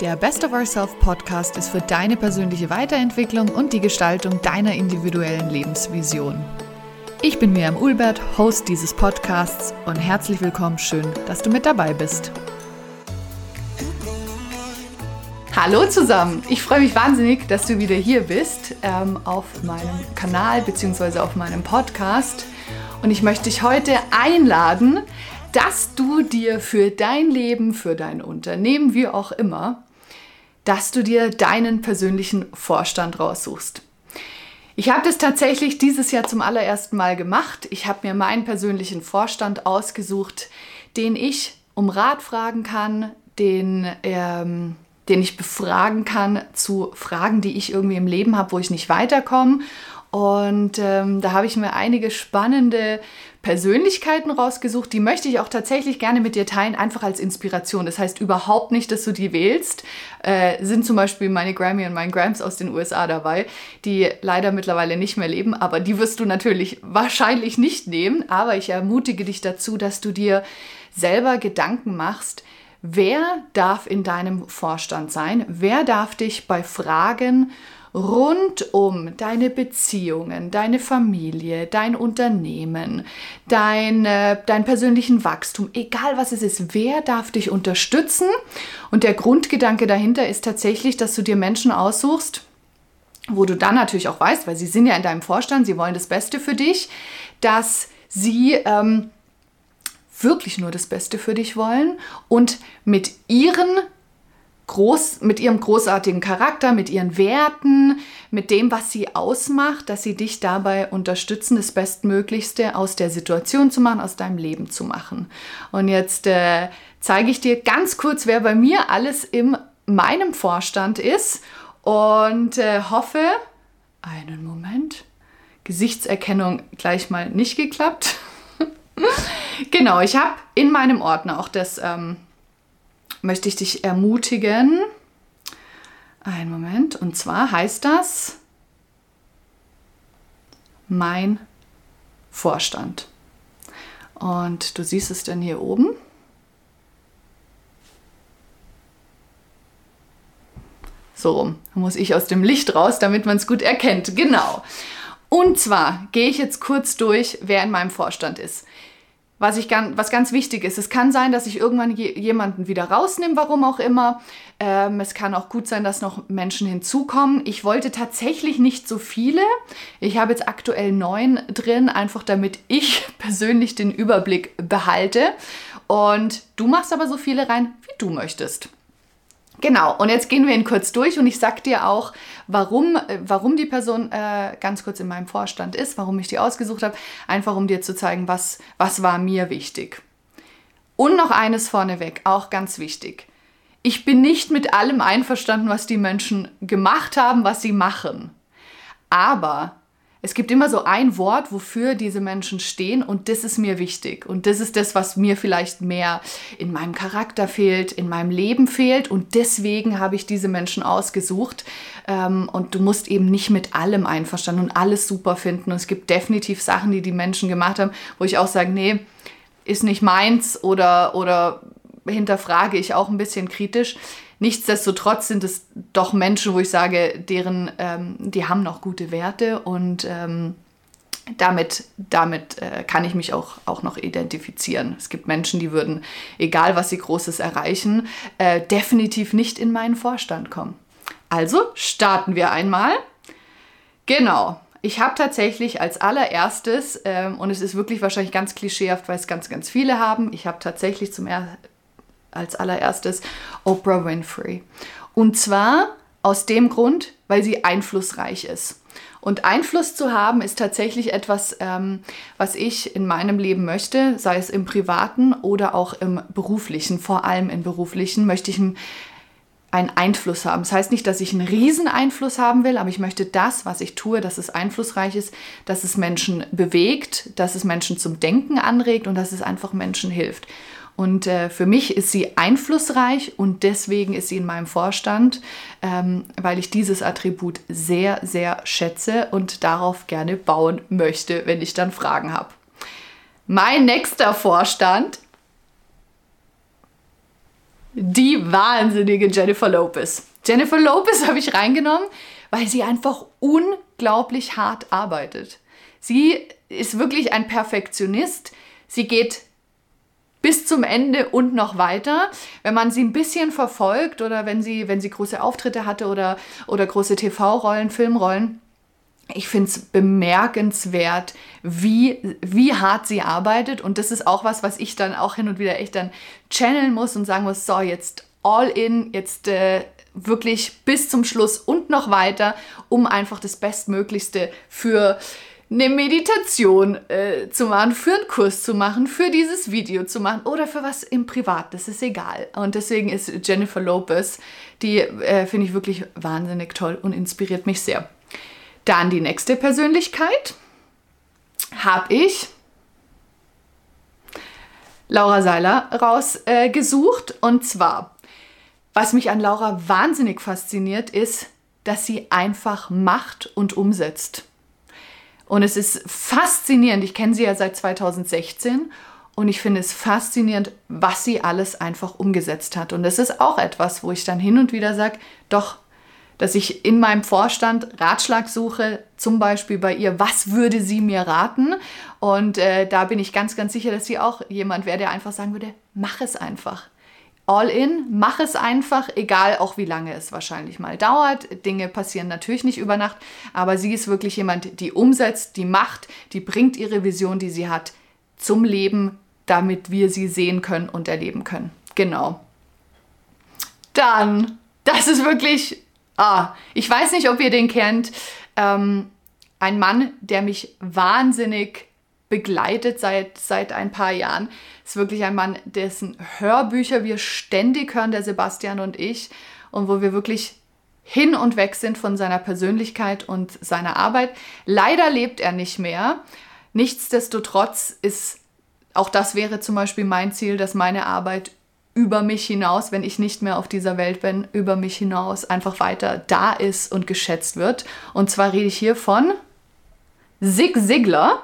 Der Best of Ourself Podcast ist für deine persönliche Weiterentwicklung und die Gestaltung deiner individuellen Lebensvision. Ich bin Miriam Ulbert, Host dieses Podcasts und herzlich willkommen, schön, dass du mit dabei bist. Hallo zusammen, ich freue mich wahnsinnig, dass du wieder hier bist ähm, auf meinem Kanal bzw. auf meinem Podcast und ich möchte dich heute einladen, dass du dir für dein Leben, für dein Unternehmen, wie auch immer, dass du dir deinen persönlichen Vorstand raussuchst. Ich habe das tatsächlich dieses Jahr zum allerersten Mal gemacht. Ich habe mir meinen persönlichen Vorstand ausgesucht, den ich um Rat fragen kann, den, ähm, den ich befragen kann zu Fragen, die ich irgendwie im Leben habe, wo ich nicht weiterkomme. Und ähm, da habe ich mir einige spannende Persönlichkeiten rausgesucht, die möchte ich auch tatsächlich gerne mit dir teilen, einfach als Inspiration. Das heißt überhaupt nicht, dass du die wählst. Äh, sind zum Beispiel meine Grammy und mein Grams aus den USA dabei, die leider mittlerweile nicht mehr leben, aber die wirst du natürlich wahrscheinlich nicht nehmen. Aber ich ermutige dich dazu, dass du dir selber Gedanken machst, wer darf in deinem Vorstand sein, wer darf dich bei Fragen rund um deine Beziehungen, deine Familie, dein Unternehmen, dein, äh, dein persönlichen Wachstum, egal was es ist, wer darf dich unterstützen? Und der Grundgedanke dahinter ist tatsächlich, dass du dir Menschen aussuchst, wo du dann natürlich auch weißt, weil sie sind ja in deinem Vorstand, sie wollen das Beste für dich, dass sie ähm, wirklich nur das Beste für dich wollen und mit ihren groß, mit ihrem großartigen Charakter, mit ihren Werten, mit dem, was sie ausmacht, dass sie dich dabei unterstützen, das Bestmöglichste aus der Situation zu machen, aus deinem Leben zu machen. Und jetzt äh, zeige ich dir ganz kurz, wer bei mir alles in meinem Vorstand ist und äh, hoffe, einen Moment, Gesichtserkennung gleich mal nicht geklappt. genau, ich habe in meinem Ordner auch das ähm, möchte ich dich ermutigen. Einen Moment. Und zwar heißt das mein Vorstand. Und du siehst es dann hier oben. So rum. Muss ich aus dem Licht raus, damit man es gut erkennt. Genau. Und zwar gehe ich jetzt kurz durch, wer in meinem Vorstand ist was, ich ganz, was ganz wichtig ist. Es kann sein, dass ich irgendwann je, jemanden wieder rausnehme, warum auch immer. Ähm, es kann auch gut sein, dass noch Menschen hinzukommen. Ich wollte tatsächlich nicht so viele. Ich habe jetzt aktuell neun drin, einfach damit ich persönlich den Überblick behalte. Und du machst aber so viele rein, wie du möchtest. Genau, und jetzt gehen wir ihn kurz durch und ich sag dir auch, warum, äh, warum die Person äh, ganz kurz in meinem Vorstand ist, warum ich die ausgesucht habe, einfach um dir zu zeigen, was, was war mir wichtig. Und noch eines vorneweg, auch ganz wichtig. Ich bin nicht mit allem einverstanden, was die Menschen gemacht haben, was sie machen. Aber es gibt immer so ein Wort, wofür diese Menschen stehen und das ist mir wichtig. Und das ist das, was mir vielleicht mehr in meinem Charakter fehlt, in meinem Leben fehlt und deswegen habe ich diese Menschen ausgesucht. Ähm, und du musst eben nicht mit allem einverstanden und alles super finden. Und es gibt definitiv Sachen, die die Menschen gemacht haben, wo ich auch sage, nee, ist nicht meins oder, oder hinterfrage ich auch ein bisschen kritisch. Nichtsdestotrotz sind es doch Menschen, wo ich sage, deren, ähm, die haben noch gute Werte und ähm, damit, damit äh, kann ich mich auch, auch noch identifizieren. Es gibt Menschen, die würden, egal was sie Großes erreichen, äh, definitiv nicht in meinen Vorstand kommen. Also starten wir einmal. Genau. Ich habe tatsächlich als allererstes, ähm, und es ist wirklich wahrscheinlich ganz klischeehaft, weil es ganz, ganz viele haben, ich habe tatsächlich zum ersten als allererstes Oprah Winfrey. Und zwar aus dem Grund, weil sie einflussreich ist. Und Einfluss zu haben ist tatsächlich etwas, ähm, was ich in meinem Leben möchte, sei es im privaten oder auch im beruflichen. Vor allem im beruflichen möchte ich einen, einen Einfluss haben. Das heißt nicht, dass ich einen riesen Einfluss haben will, aber ich möchte das, was ich tue, dass es einflussreich ist, dass es Menschen bewegt, dass es Menschen zum Denken anregt und dass es einfach Menschen hilft. Und äh, für mich ist sie einflussreich und deswegen ist sie in meinem Vorstand, ähm, weil ich dieses Attribut sehr, sehr schätze und darauf gerne bauen möchte, wenn ich dann Fragen habe. Mein nächster Vorstand die wahnsinnige Jennifer Lopez. Jennifer Lopez habe ich reingenommen, weil sie einfach unglaublich hart arbeitet. Sie ist wirklich ein Perfektionist. Sie geht bis zum Ende und noch weiter. Wenn man sie ein bisschen verfolgt oder wenn sie, wenn sie große Auftritte hatte oder, oder große TV-Rollen, Filmrollen, ich finde es bemerkenswert, wie, wie hart sie arbeitet. Und das ist auch was, was ich dann auch hin und wieder echt dann channeln muss und sagen muss, so, jetzt all in, jetzt äh, wirklich bis zum Schluss und noch weiter, um einfach das Bestmöglichste für eine Meditation äh, zu machen, für einen Kurs zu machen, für dieses Video zu machen oder für was im Privat, das ist egal. Und deswegen ist Jennifer Lopez, die äh, finde ich wirklich wahnsinnig toll und inspiriert mich sehr. Dann die nächste Persönlichkeit habe ich Laura Seiler rausgesucht. Äh, und zwar, was mich an Laura wahnsinnig fasziniert, ist, dass sie einfach macht und umsetzt. Und es ist faszinierend, ich kenne sie ja seit 2016 und ich finde es faszinierend, was sie alles einfach umgesetzt hat. Und das ist auch etwas, wo ich dann hin und wieder sage, doch, dass ich in meinem Vorstand Ratschlag suche, zum Beispiel bei ihr, was würde sie mir raten? Und äh, da bin ich ganz, ganz sicher, dass sie auch jemand wäre, der einfach sagen würde, mach es einfach all in, mach es einfach, egal auch wie lange es wahrscheinlich mal dauert. Dinge passieren natürlich nicht über Nacht, aber sie ist wirklich jemand, die umsetzt, die macht, die bringt ihre Vision, die sie hat, zum Leben, damit wir sie sehen können und erleben können. Genau. Dann, das ist wirklich, ah, ich weiß nicht, ob ihr den kennt, ähm, ein Mann, der mich wahnsinnig begleitet seit, seit ein paar Jahren. Ist wirklich ein Mann, dessen Hörbücher wir ständig hören, der Sebastian und ich, und wo wir wirklich hin und weg sind von seiner Persönlichkeit und seiner Arbeit. Leider lebt er nicht mehr. Nichtsdestotrotz ist, auch das wäre zum Beispiel mein Ziel, dass meine Arbeit über mich hinaus, wenn ich nicht mehr auf dieser Welt bin, über mich hinaus einfach weiter da ist und geschätzt wird. Und zwar rede ich hier von Zig Ziglar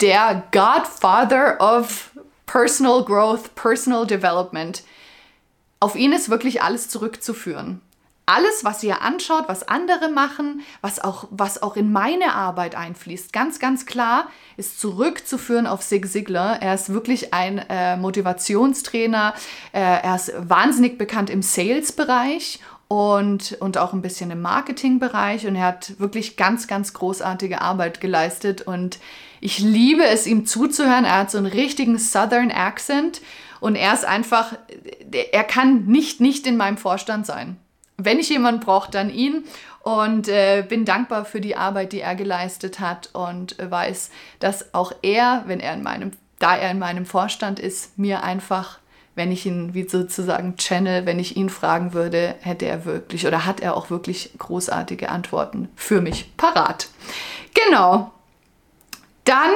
der Godfather of Personal Growth, Personal Development. Auf ihn ist wirklich alles zurückzuführen. Alles, was ihr anschaut, was andere machen, was auch, was auch in meine Arbeit einfließt, ganz, ganz klar, ist zurückzuführen auf Sig Ziglar. Er ist wirklich ein äh, Motivationstrainer. Äh, er ist wahnsinnig bekannt im Sales-Bereich und, und auch ein bisschen im Marketingbereich. Und er hat wirklich ganz, ganz großartige Arbeit geleistet. Und ich liebe es, ihm zuzuhören. Er hat so einen richtigen Southern Accent und er ist einfach, er kann nicht nicht in meinem Vorstand sein. Wenn ich jemanden brauche, dann ihn und äh, bin dankbar für die Arbeit, die er geleistet hat und weiß, dass auch er, wenn er in meinem, da er in meinem Vorstand ist, mir einfach, wenn ich ihn wie sozusagen channel, wenn ich ihn fragen würde, hätte er wirklich oder hat er auch wirklich großartige Antworten für mich parat. Genau, dann,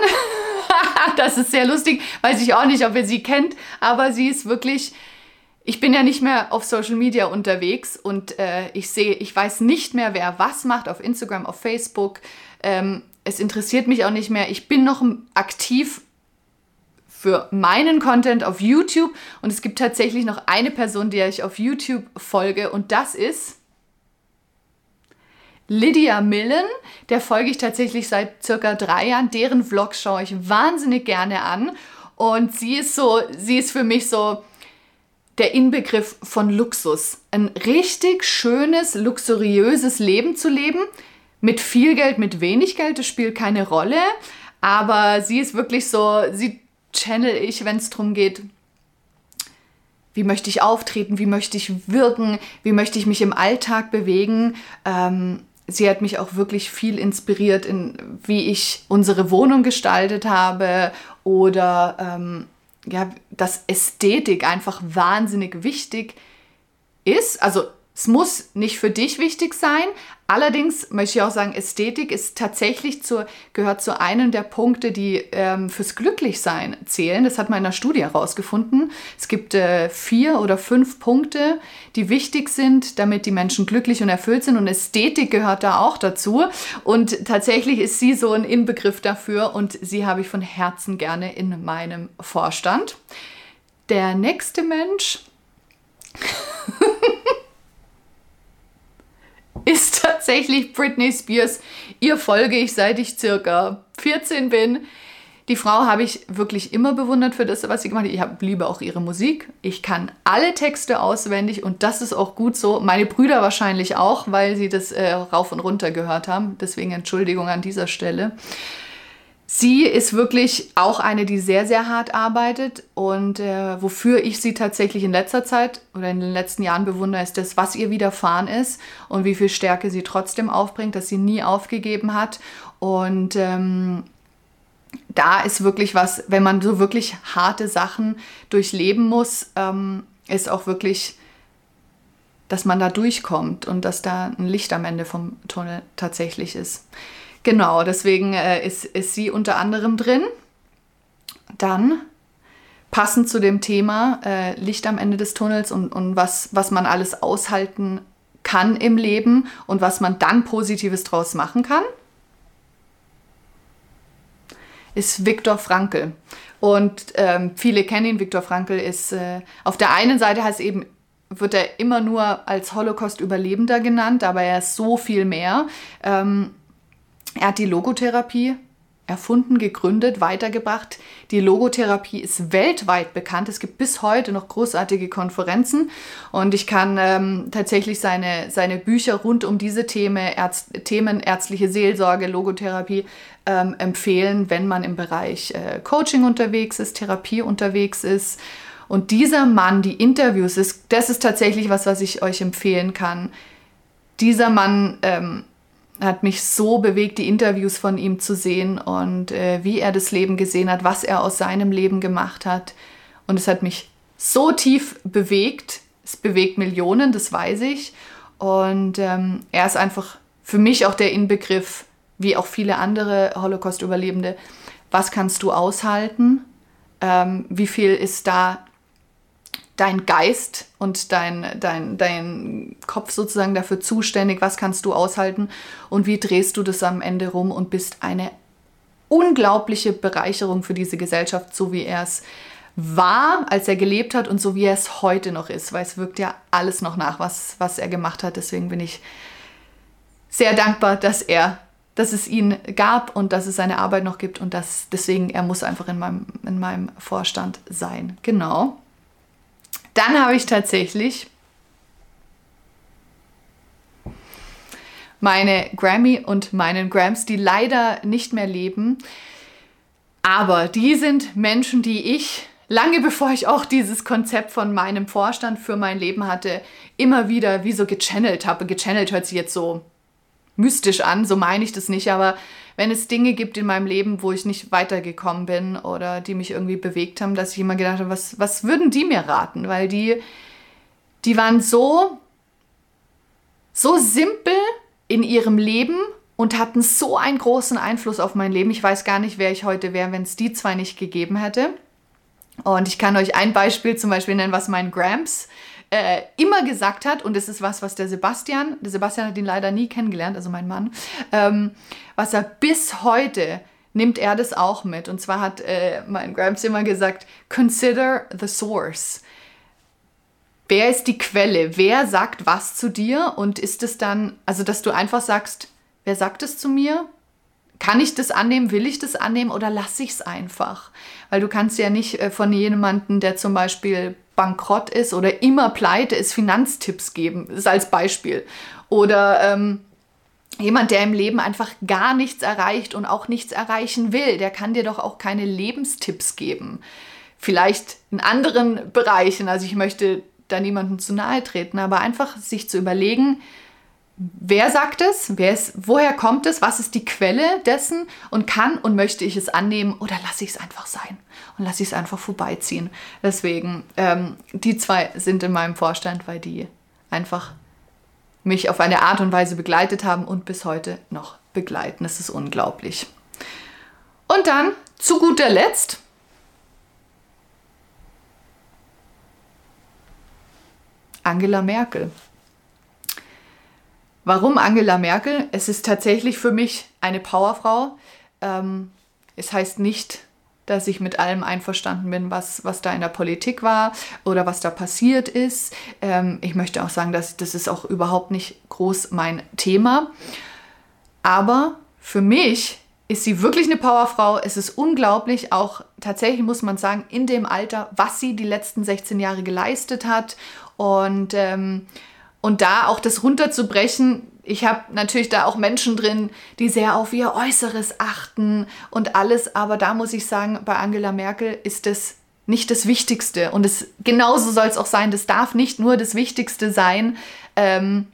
das ist sehr lustig, weiß ich auch nicht, ob ihr sie kennt, aber sie ist wirklich, ich bin ja nicht mehr auf Social Media unterwegs und äh, ich sehe, ich weiß nicht mehr, wer was macht auf Instagram, auf Facebook. Ähm, es interessiert mich auch nicht mehr. Ich bin noch aktiv für meinen Content auf YouTube und es gibt tatsächlich noch eine Person, der ich auf YouTube folge und das ist Lydia Millen, der folge ich tatsächlich seit circa drei Jahren. Deren Vlogs schaue ich wahnsinnig gerne an. Und sie ist so, sie ist für mich so der Inbegriff von Luxus. Ein richtig schönes, luxuriöses Leben zu leben. Mit viel Geld, mit wenig Geld, das spielt keine Rolle. Aber sie ist wirklich so, sie channel ich, wenn es darum geht, wie möchte ich auftreten, wie möchte ich wirken, wie möchte ich mich im Alltag bewegen. Ähm, sie hat mich auch wirklich viel inspiriert, in wie ich unsere Wohnung gestaltet habe oder ähm, ja, dass Ästhetik einfach wahnsinnig wichtig ist. Also es muss nicht für dich wichtig sein. Allerdings möchte ich auch sagen, Ästhetik ist tatsächlich zu, gehört zu einem der Punkte, die ähm, fürs Glücklichsein zählen. Das hat man in einer Studie herausgefunden. Es gibt äh, vier oder fünf Punkte, die wichtig sind, damit die Menschen glücklich und erfüllt sind. Und Ästhetik gehört da auch dazu. Und tatsächlich ist sie so ein Inbegriff dafür und sie habe ich von Herzen gerne in meinem Vorstand. Der nächste Mensch, tatsächlich Britney Spears. Ihr folge ich, seit ich circa 14 bin. Die Frau habe ich wirklich immer bewundert für das, was sie gemacht hat. Ich liebe auch ihre Musik. Ich kann alle Texte auswendig und das ist auch gut so. Meine Brüder wahrscheinlich auch, weil sie das äh, rauf und runter gehört haben. Deswegen Entschuldigung an dieser Stelle. Sie ist wirklich auch eine, die sehr, sehr hart arbeitet und äh, wofür ich sie tatsächlich in letzter Zeit oder in den letzten Jahren bewundere, ist das, was ihr widerfahren ist und wie viel Stärke sie trotzdem aufbringt, dass sie nie aufgegeben hat. Und ähm, da ist wirklich was, wenn man so wirklich harte Sachen durchleben muss, ähm, ist auch wirklich, dass man da durchkommt und dass da ein Licht am Ende vom Tunnel tatsächlich ist. Genau, deswegen äh, ist, ist sie unter anderem drin. Dann passend zu dem Thema äh, Licht am Ende des Tunnels und, und was, was man alles aushalten kann im Leben und was man dann Positives draus machen kann ist Viktor Frankl. Und ähm, viele kennen ihn. Viktor Frankl ist äh, auf der einen Seite heißt eben wird er immer nur als Holocaust-Überlebender genannt, aber er ist so viel mehr. Ähm, er hat die Logotherapie erfunden, gegründet, weitergebracht. Die Logotherapie ist weltweit bekannt. Es gibt bis heute noch großartige Konferenzen und ich kann ähm, tatsächlich seine, seine Bücher rund um diese Themen, Ärzt, Themen ärztliche Seelsorge, Logotherapie ähm, empfehlen, wenn man im Bereich äh, Coaching unterwegs ist, Therapie unterwegs ist. Und dieser Mann, die Interviews, ist, das ist tatsächlich was, was ich euch empfehlen kann. Dieser Mann ähm, hat mich so bewegt, die Interviews von ihm zu sehen und äh, wie er das Leben gesehen hat, was er aus seinem Leben gemacht hat. Und es hat mich so tief bewegt. Es bewegt Millionen, das weiß ich. Und ähm, er ist einfach für mich auch der Inbegriff, wie auch viele andere Holocaust-Überlebende. Was kannst du aushalten? Ähm, wie viel ist da dein Geist und dein, dein, dein Kopf sozusagen dafür zuständig, was kannst du aushalten und wie drehst du das am Ende rum und bist eine unglaubliche Bereicherung für diese Gesellschaft, so wie er es war, als er gelebt hat und so wie er es heute noch ist, weil es wirkt ja alles noch nach, was, was er gemacht hat. Deswegen bin ich sehr dankbar, dass er, dass es ihn gab und dass es seine Arbeit noch gibt und dass deswegen er muss einfach in meinem, in meinem Vorstand sein. Genau. Dann habe ich tatsächlich meine Grammy und meinen Grams, die leider nicht mehr leben. Aber die sind Menschen, die ich lange bevor ich auch dieses Konzept von meinem Vorstand für mein Leben hatte, immer wieder wie so gechannelt habe. Gechannelt hört sich jetzt so mystisch an, so meine ich das nicht, aber wenn es Dinge gibt in meinem Leben, wo ich nicht weitergekommen bin oder die mich irgendwie bewegt haben, dass ich immer gedacht habe, was, was würden die mir raten? Weil die, die waren so, so simpel in ihrem Leben und hatten so einen großen Einfluss auf mein Leben. Ich weiß gar nicht, wer ich heute wäre, wenn es die zwei nicht gegeben hätte. Und ich kann euch ein Beispiel zum Beispiel nennen, was mein Gramps äh, immer gesagt hat, und das ist was, was der Sebastian, der Sebastian hat ihn leider nie kennengelernt, also mein Mann, ähm, was er bis heute nimmt er das auch mit. Und zwar hat äh, mein Gramps immer gesagt, consider the source. Wer ist die Quelle? Wer sagt was zu dir? Und ist es dann, also dass du einfach sagst, wer sagt es zu mir? Kann ich das annehmen? Will ich das annehmen oder lasse ich es einfach? Weil du kannst ja nicht äh, von jemandem, der zum Beispiel bankrott ist oder immer pleite ist, Finanztipps geben. Das ist als Beispiel. Oder ähm, jemand, der im Leben einfach gar nichts erreicht und auch nichts erreichen will, der kann dir doch auch keine Lebenstipps geben. Vielleicht in anderen Bereichen. Also ich möchte da niemandem zu nahe treten, aber einfach sich zu überlegen, Wer sagt es? Wer ist, woher kommt es? Was ist die Quelle dessen? Und kann und möchte ich es annehmen oder lasse ich es einfach sein und lasse ich es einfach vorbeiziehen? Deswegen, ähm, die zwei sind in meinem Vorstand, weil die einfach mich auf eine Art und Weise begleitet haben und bis heute noch begleiten. Das ist unglaublich. Und dann zu guter Letzt Angela Merkel. Warum Angela Merkel? Es ist tatsächlich für mich eine Powerfrau. Ähm, es heißt nicht dass ich mit allem einverstanden bin, was, was da in der Politik war oder was da passiert ist. Ähm, ich möchte auch sagen, dass das ist auch überhaupt nicht groß mein Thema. Aber für mich ist sie wirklich eine Powerfrau. Es ist unglaublich, auch tatsächlich muss man sagen, in dem Alter, was sie die letzten 16 Jahre geleistet hat. Und, ähm, und da auch das runterzubrechen, ich habe natürlich da auch Menschen drin, die sehr auf ihr Äußeres achten und alles, aber da muss ich sagen, bei Angela Merkel ist es nicht das Wichtigste. Und es genauso soll es auch sein. Das darf nicht nur das Wichtigste sein. Ähm,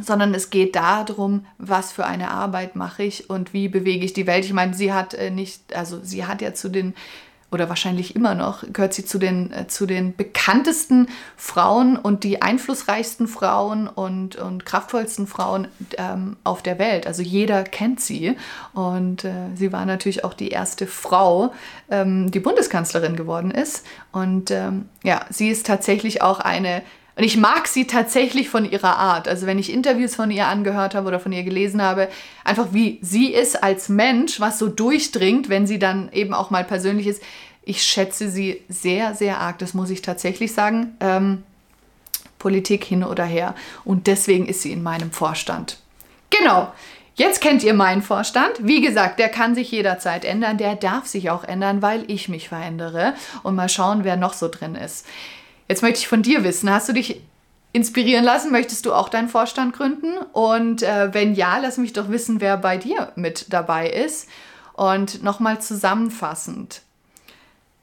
sondern es geht darum, was für eine Arbeit mache ich und wie bewege ich die Welt. Ich meine, sie hat äh, nicht, also sie hat ja zu den oder wahrscheinlich immer noch gehört sie zu den, äh, zu den bekanntesten Frauen und die einflussreichsten Frauen und, und kraftvollsten Frauen ähm, auf der Welt. Also jeder kennt sie und äh, sie war natürlich auch die erste Frau, ähm, die Bundeskanzlerin geworden ist. Und ähm, ja, sie ist tatsächlich auch eine und ich mag sie tatsächlich von ihrer Art. Also wenn ich Interviews von ihr angehört habe oder von ihr gelesen habe, einfach wie sie ist als Mensch, was so durchdringt, wenn sie dann eben auch mal persönlich ist. Ich schätze sie sehr, sehr arg. Das muss ich tatsächlich sagen. Ähm, Politik hin oder her. Und deswegen ist sie in meinem Vorstand. Genau. Jetzt kennt ihr meinen Vorstand. Wie gesagt, der kann sich jederzeit ändern. Der darf sich auch ändern, weil ich mich verändere. Und mal schauen, wer noch so drin ist. Jetzt möchte ich von dir wissen, hast du dich inspirieren lassen? Möchtest du auch deinen Vorstand gründen? Und äh, wenn ja, lass mich doch wissen, wer bei dir mit dabei ist. Und nochmal zusammenfassend,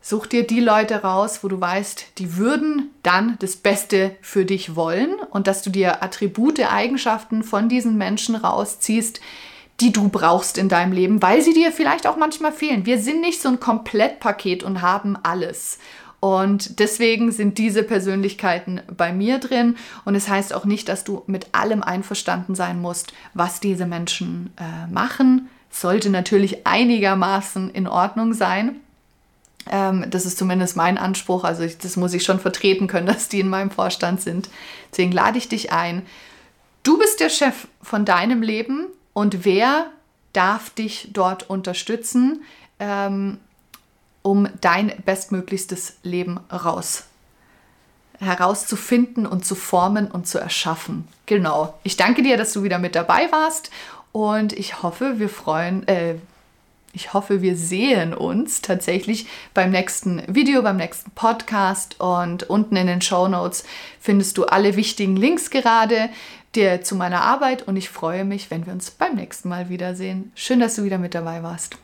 such dir die Leute raus, wo du weißt, die würden dann das Beste für dich wollen und dass du dir Attribute, Eigenschaften von diesen Menschen rausziehst, die du brauchst in deinem Leben, weil sie dir vielleicht auch manchmal fehlen. Wir sind nicht so ein Komplettpaket und haben alles. Und deswegen sind diese Persönlichkeiten bei mir drin. Und es das heißt auch nicht, dass du mit allem einverstanden sein musst, was diese Menschen äh, machen. Sollte natürlich einigermaßen in Ordnung sein. Ähm, das ist zumindest mein Anspruch. Also ich, das muss ich schon vertreten können, dass die in meinem Vorstand sind. Deswegen lade ich dich ein. Du bist der Chef von deinem Leben und wer darf dich dort unterstützen? Ähm, um dein bestmöglichstes Leben raus herauszufinden und zu formen und zu erschaffen. Genau. Ich danke dir, dass du wieder mit dabei warst und ich hoffe, wir freuen, äh, ich hoffe, wir sehen uns tatsächlich beim nächsten Video, beim nächsten Podcast und unten in den Show Notes findest du alle wichtigen Links gerade dir zu meiner Arbeit und ich freue mich, wenn wir uns beim nächsten Mal wiedersehen. Schön, dass du wieder mit dabei warst.